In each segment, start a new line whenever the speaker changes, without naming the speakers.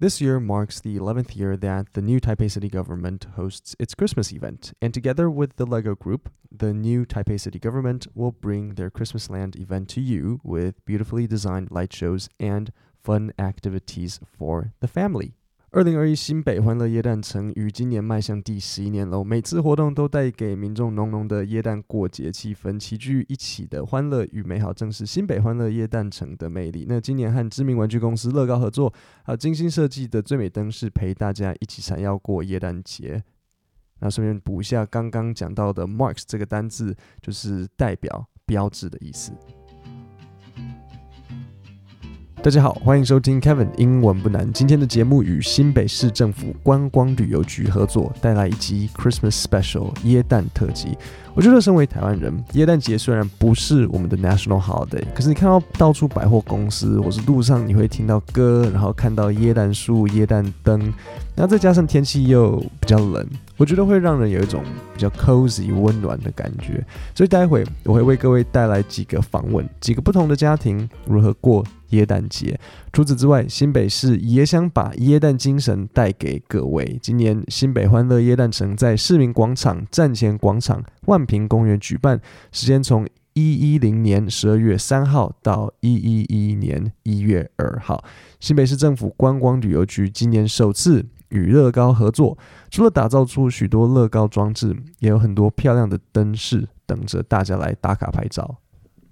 This year marks the 11th year that the new Taipei City government hosts its Christmas event, and together with the LEGO Group, the new Taipei City government will bring their Christmas Land event to you with beautifully designed light shows and fun activities for the family. 二零二一新北欢乐耶诞城于今年迈向第十一年喽，每次活动都带给民众浓浓的耶诞过节气氛，齐聚一起的欢乐与美好，正是新北欢乐耶诞城的魅力。那今年和知名玩具公司乐高合作，还有精心设计的最美灯饰，陪大家一起闪耀过耶诞节。那顺便补一下刚刚讲到的 “marks” 这个单字，就是代表、标志的意思。大家好，欢迎收听 Kevin 英文不难。今天的节目与新北市政府观光旅游局合作，带来一集 Christmas Special 耶诞特辑。我觉得，身为台湾人，耶诞节虽然不是我们的 national holiday，可是你看到到处百货公司或是路上，你会听到歌，然后看到耶诞树、耶诞灯，然后再加上天气又比较冷，我觉得会让人有一种比较 cozy 温暖的感觉。所以待会我会为各位带来几个访问，几个不同的家庭如何过耶诞节。除此之外，新北市也想把耶诞精神带给各位。今年新北欢乐耶诞城在市民广场、站前广场、万平公园举办，时间从一一零年十二月三号到一一一年一月二号。新北市政府观光旅游局今年首次与乐高合作，除了打造出许多乐高装置，也有很多漂亮的灯饰等着大家来打卡拍照。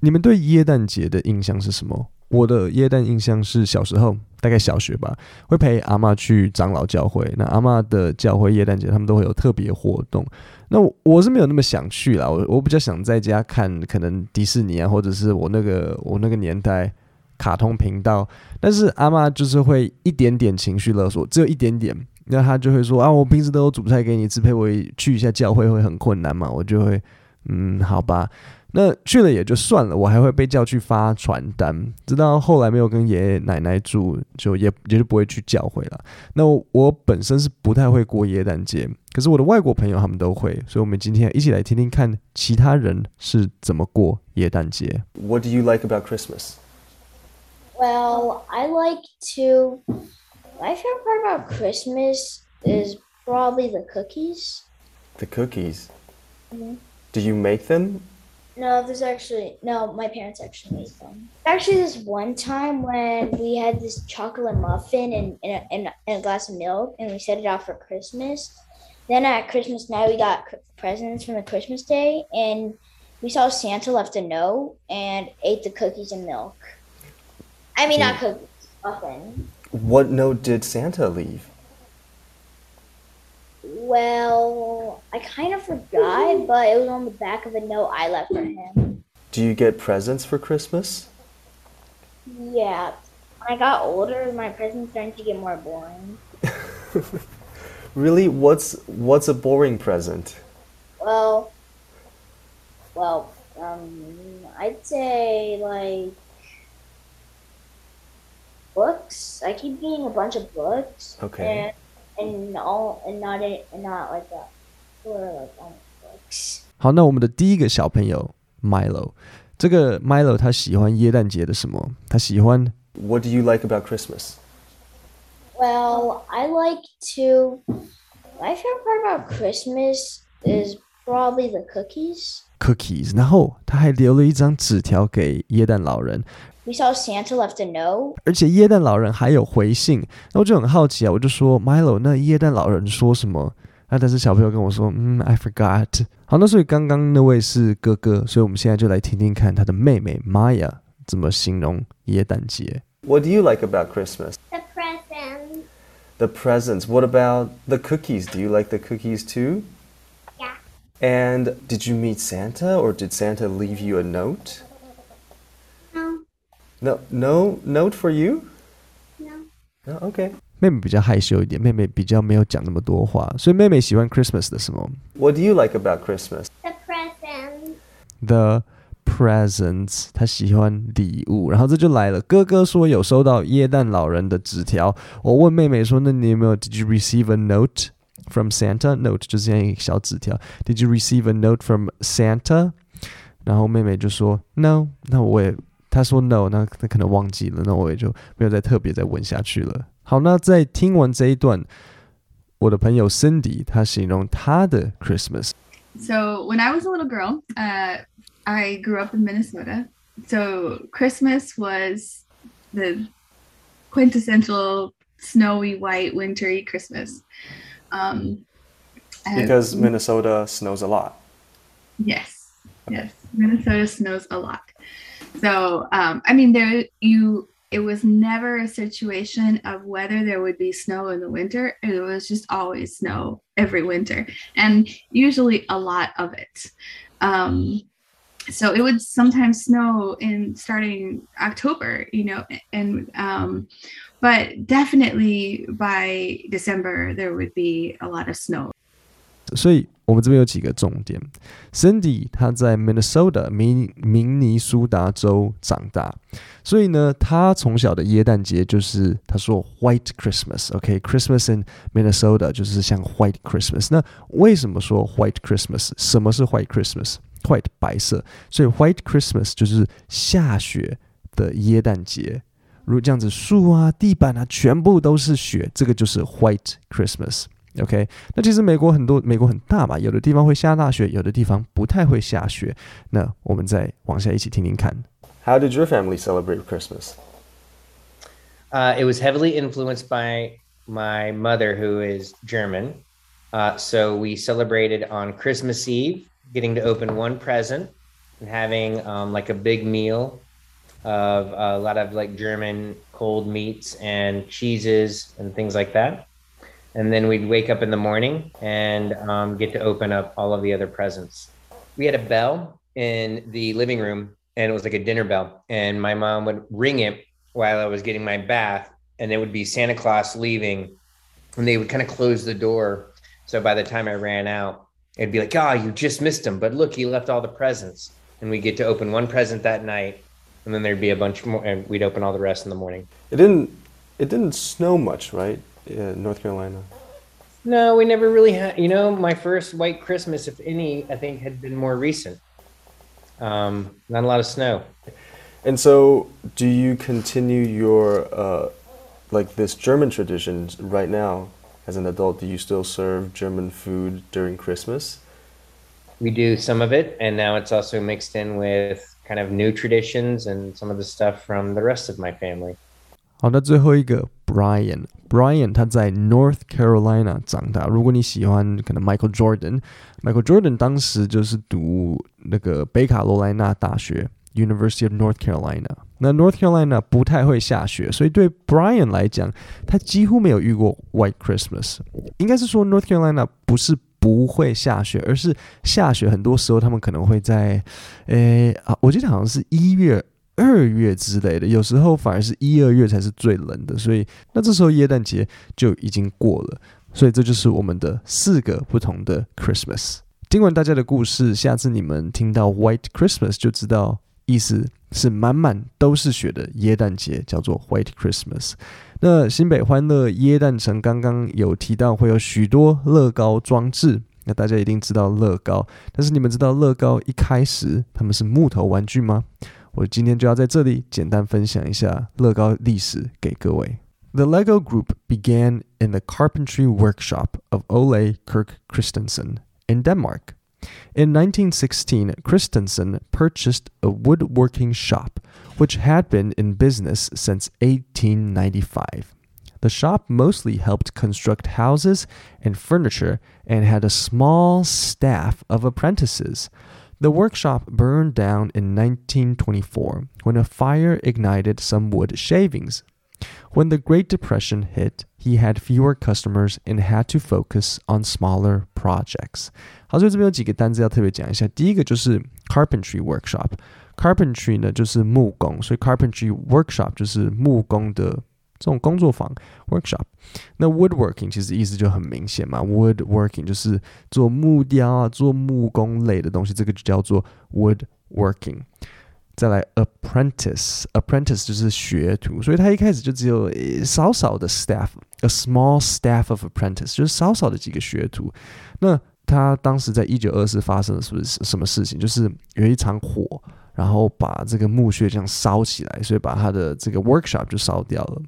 你们对耶诞节的印象是什么？我的耶诞印象是小时候，大概小学吧，会陪阿妈去长老教会。那阿妈的教会耶诞节，他们都会有特别活动。那我是没有那么想去啦，我我比较想在家看，可能迪士尼啊，或者是我那个我那个年代卡通频道。但是阿妈就是会一点点情绪勒索，只有一点点，那他就会说啊，我平时都有煮菜给你吃，陪我去一下教会会很困难嘛，我就会嗯，好吧。那去了也就算了，我还会被叫去发传单。直到后来没有跟爷爷奶奶住，就也也就不会去教会了。那我本身是不太会过耶诞节，可是我的外国朋友他们都会，所以我们今天一起来听听看其他人是怎么过耶诞节。
What do you like about Christmas?
Well, I like to. My favorite part about Christmas is probably the cookies.
The cookies.
Mhm.
Do you make them?
No, there's actually no. My parents actually made them. Actually, this one time when we had this chocolate muffin and, and, a, and, a, and a glass of milk, and we set it out for Christmas. Then at Christmas night, we got presents from the Christmas day, and we saw Santa left a note and ate the cookies and milk. I mean, not cookies, muffin.
What note did Santa leave?
Well, I kind of forgot, but it was on the back of a note I left for him.
Do you get presents for Christmas?
Yeah. When I got older, my presents started to get more boring.
Really? What's what's a boring present?
Well, well, um, I'd say like books. I keep getting a bunch of books.
Okay.
And, and all and not it and not like that. Or like almost books.
好，那我们的第一个小朋友 Milo，这个 Milo 他喜欢耶诞节的什么？他喜欢
What do you like about Christmas?
Well, I like to. My favorite part about Christmas is probably the cookies.
cookies，然后他还留了一张纸条给耶诞老人
，We saw Santa left a note.
而且耶诞老人还有回信，那我就很好奇啊，我就说 Milo，那耶诞老人说什么？那，但是小朋友跟我说，嗯，I forgot。好，那所以刚刚那位是哥哥，所以我们现在就来听听看他的妹妹 Maya 怎么形容耶诞节。
What do you like about Christmas?
The present.
The presents. What about the cookies? Do you like the cookies too?
Yeah.
And did you meet Santa or did Santa leave you a note?
No.
No, no note for you?
No.
No, okay.
妹妹比较害羞一点，妹妹比较没有讲那么多话，所以妹妹喜欢 Christmas 的什么
What do you like about Christmas?
The present.
？The presents，她喜欢礼物。然后这就来了，哥哥说有收到耶诞老人的纸条，我问妹妹说，那你有没有？Did you receive a note from Santa? Note 就是这样一个小纸条。Did you receive a note from Santa？然后妹妹就说 No，那我也她说 No，那她可能忘记了，那我也就没有再特别再问下去了。 好，那在听完这一段，我的朋友 Cindy 她形容她的 Christmas。
So when I was a little girl, uh, I grew up in Minnesota. So Christmas was the quintessential snowy white wintry Christmas. Um, and-
Because Minnesota snows a lot.
Yes, yes. Minnesota snows a lot. So, um, I mean, there you. It was never a situation of whether there would be snow in the winter. It was just always snow every winter, and usually a lot of it. Um, so it would sometimes snow in starting October, you know, and um, but definitely by December there would be a lot of snow.
所以我们这边有几个重点。Cindy 她在 Minnesota 明明尼苏达州长大，所以呢，她从小的耶诞节就是她说 White Christmas，OK，Christmas、in Minnesota 就是像 White Christmas。那为什么说 White Christmas？什么是 White Christmas？White 白色，所以 White Christmas 就是下雪的耶诞节。如果这样子，树啊、地板啊，全部都是雪，这个就是 White Christmas。OK，那其实美国很多，美国很大嘛，有的地方会下大雪，有的地方不太会下雪。那我们再往下一起听听看。
How did your family celebrate Christmas?
Uh, it was heavily influenced by my mother, who is German. Uh, so we celebrated on Christmas Eve, getting to open one present and having um, like a big meal of a lot of like German cold meats and cheeses and things like that. And then we'd wake up in the morning and um, get to open up all of the other presents. We had a bell in the living room, and it was like a dinner bell. And my mom would ring it while I was getting my bath, and it would be Santa Claus leaving, and they would kind of close the door. So by the time I ran out, it'd be like, "Oh, you just missed him, but look, he left all the presents." And we get to open one present that night, and then there'd be a bunch more, and we'd open all the rest in the morning.
It didn't. It didn't snow much, right? In North Carolina.
No, we never really had. You know, my first white Christmas, if any, I think had been more recent. Um, not a lot of snow.
And so, do you continue your uh, like this German tradition right now as an adult? Do you still serve German food during Christmas?
we do some of it and now it's also mixed in with kind of new traditions and some of the stuff from the rest of my family
好，那最后一个 Brian，Brian 他在 North Carolina 长大。如果你喜欢可能 Michael Jordan，Michael Jordan 当时就是读那个北卡罗来纳大学 University of North Carolina。那 North Carolina 不太会下雪，所以对 Brian 来讲，他几乎没有遇过 White Christmas。应该是说 North Carolina 不是不会下雪，而是下雪很多时候他们可能会在，诶啊，我记得好像是一月。二月之类的，有时候反而是一二月才是最冷的，所以那这时候耶诞节就已经过了，所以这就是我们的四个不同的 Christmas。听完大家的故事，下次你们听到 White Christmas 就知道意思是满满都是雪的耶诞节，叫做 White Christmas。那新北欢乐耶诞城刚刚有提到会有许多乐高装置，那大家一定知道乐高，但是你们知道乐高一开始他们是木头玩具吗？我今天就要在这里简单分享一下乐高历史给各位。The Lego Group began in the carpentry workshop of Ole Kirk Christensen in Denmark. In 1916, Christensen purchased a woodworking shop, which had been in business since 1895. The shop mostly helped construct houses and furniture and had a small staff of apprentices. The workshop burned down in 1924 when a fire ignited some wood shavings. When the Great Depression hit, he had fewer customers and had to focus on smaller projects. 好，所以这边有几个单词要特别讲一下。第一个就是 carpentry workshop。carpentry 呢就是木工，所以 carpentry workshop 就是木工的这种工作坊 workshop。那 woodworking 其实意思就很明显嘛，woodworking 就是做木雕啊，做木工类的东西，这个就叫做 woodworking。 再来 apprentice，apprentice 就是学徒，所以他一开始就只有少少的 staff，a small staff of apprentice，就是少少的几个学徒。那他当时在一九二四发生了是不是什么事情？就是有一场火，然后把这个墓穴这样烧起来，所以把他的这个 workshop 就烧掉了。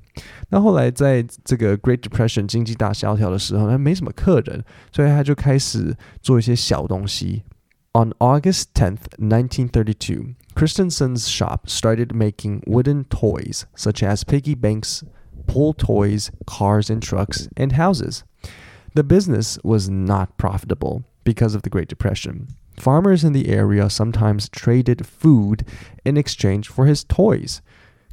那后来在这个 Great Depression 经济大萧条的时候，他没什么客人，所以他就开始做一些小东西。On August 10th, 1932, Christensen's shop started making wooden toys such as piggy banks, pull toys, cars and trucks, and houses. The business was not profitable because of the Great Depression. Farmers in the area sometimes traded food in exchange for his toys.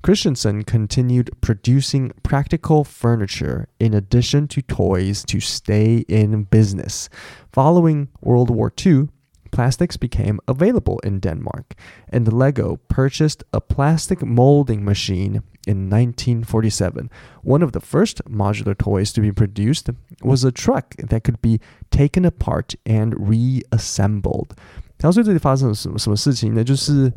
Christensen continued producing practical furniture in addition to toys to stay in business. Following World War II, plastics became available in Denmark, and Lego purchased a plastic molding machine in 1947. One of the first modular toys to be produced was a truck that could be taken apart and reassembled. 然后所以这里发生了什么什么事情呢？就是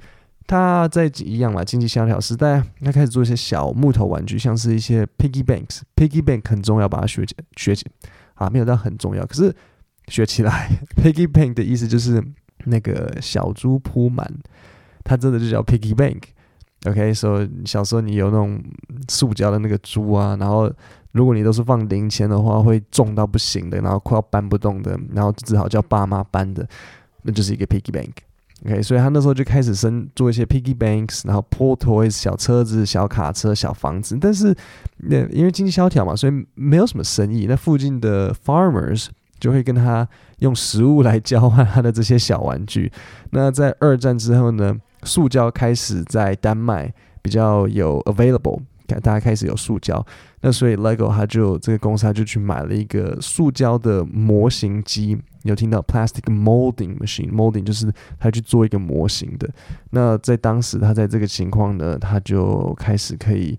他在一样嘛，经济萧条时代，他开始做一些小木头玩具，像是一些 piggy banks。piggy bank 很重要，把它学起学起啊，没有到很重要，可是 学起来。piggy bank 的意思就是那个小猪铺满，它真的就叫 piggy bank。OK，所以小时候你有那种塑胶的那个猪啊，然后如果你都是放零钱的话，会重到不行的，然后快要搬不动的，然后只好叫爸妈搬的，那就是一个 piggy bank。OK，所以他那时候就开始生做一些 piggy banks，然后 pull toys 小车子、小卡车、小房子。但是那因为经济萧条嘛，所以没有什么生意。那附近的 farmers 就会跟他用食物来交换他的这些小玩具。那在二战之后呢，塑胶开始在丹麦比较有 available，大家开始有塑胶。那所以 LEGO 他就这个公司他就去买了一个塑胶的模型机，有听到 plastic molding machine，molding 就是他去做一个模型的。那在当时他在这个情况呢，他就开始可以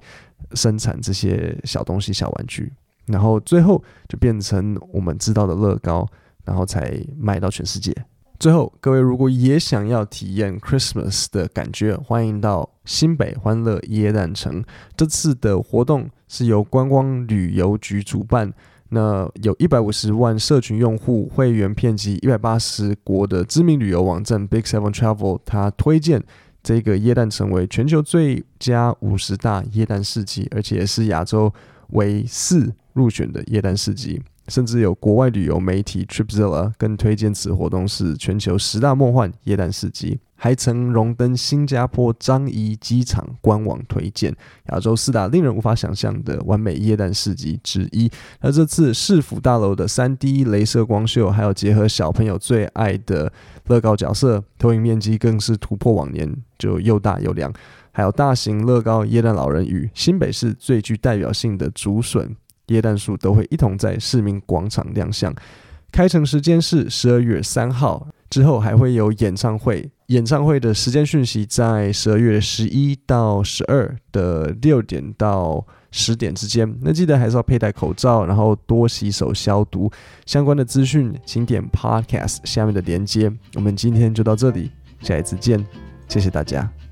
生产这些小东西、小玩具，然后最后就变成我们知道的乐高，然后才卖到全世界。最后，各位如果也想要体验 Christmas 的感觉，欢迎到新北欢乐耶诞城。这次的活动是由观光旅游局主办，那有一百五十万社群用户会员遍及一百八十国的知名旅游网站 Big Seven Travel，它推荐这个耶诞城为全球最佳五十大耶诞市集，而且是亚洲为四入选的耶诞市集。甚至有国外旅游媒体 Tripzilla 更推荐此活动是全球十大梦幻耶诞市集，还曾荣登新加坡樟宜机场官网推荐亚洲四大令人无法想象的完美耶诞市集之一。那这次市府大楼的三 D 镭射光秀，还有结合小朋友最爱的乐高角色，投影面积更是突破往年，就又大又亮。还有大型乐高椰蛋老人与新北市最具代表性的竹笋。椰蛋树都会一同在市民广场亮相，开城时间是十二月三号，之后还会有演唱会。演唱会的时间讯息在十二月十一到十二的六点到十点之间。那记得还是要佩戴口罩，然后多洗手消毒。相关的资讯请点 Podcast 下面的连接。我们今天就到这里，下一次见，谢谢大家。